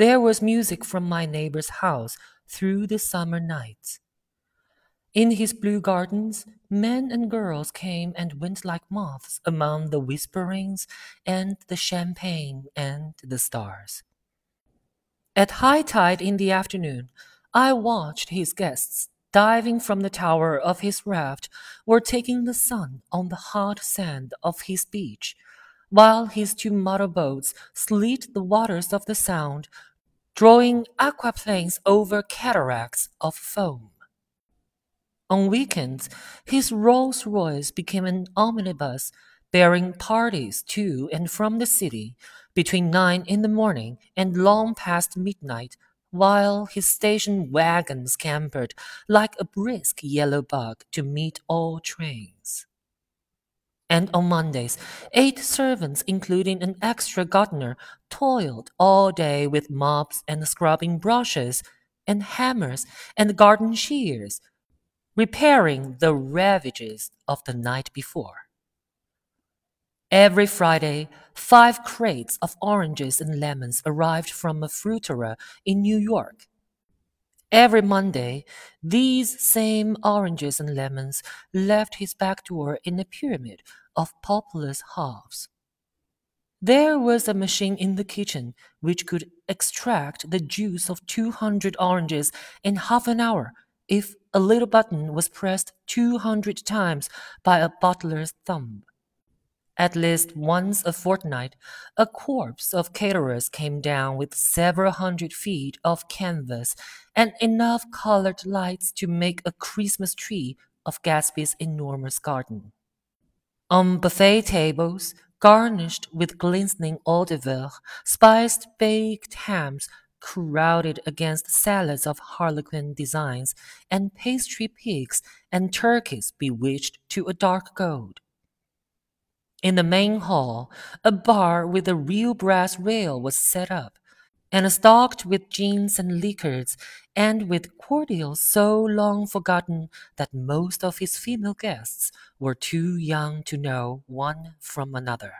there was music from my neighbor's house through the summer nights. In his blue gardens, men and girls came and went like moths among the whisperings and the champagne and the stars. At high tide in the afternoon, I watched his guests diving from the tower of his raft or taking the sun on the hot sand of his beach, while his two motor boats slid the waters of the Sound, drawing aquaplanes over cataracts of foam. On weekends, his Rolls Royce became an omnibus bearing parties to and from the city between nine in the morning and long past midnight, while his station wagon scampered like a brisk yellow bug to meet all trains. And on Mondays, eight servants, including an extra gardener, toiled all day with mops and scrubbing brushes and hammers and garden shears repairing the ravages of the night before. Every Friday, five crates of oranges and lemons arrived from a fruiterer in New York. Every Monday, these same oranges and lemons left his back door in a pyramid of populous halves. There was a machine in the kitchen which could extract the juice of 200 oranges in half an hour if a little button was pressed 200 times by a butler's thumb. At least once a fortnight, a corps of caterers came down with several hundred feet of canvas and enough colored lights to make a Christmas tree of Gatsby's enormous garden. On buffet tables, garnished with glistening hors d'oeuvres, spiced baked hams crowded against salads of harlequin designs and pastry pigs and turkeys bewitched to a dark gold. In the main hall, a bar with a real brass rail was set up, and stocked with gins and liquors, and with cordials so long forgotten that most of his female guests were too young to know one from another.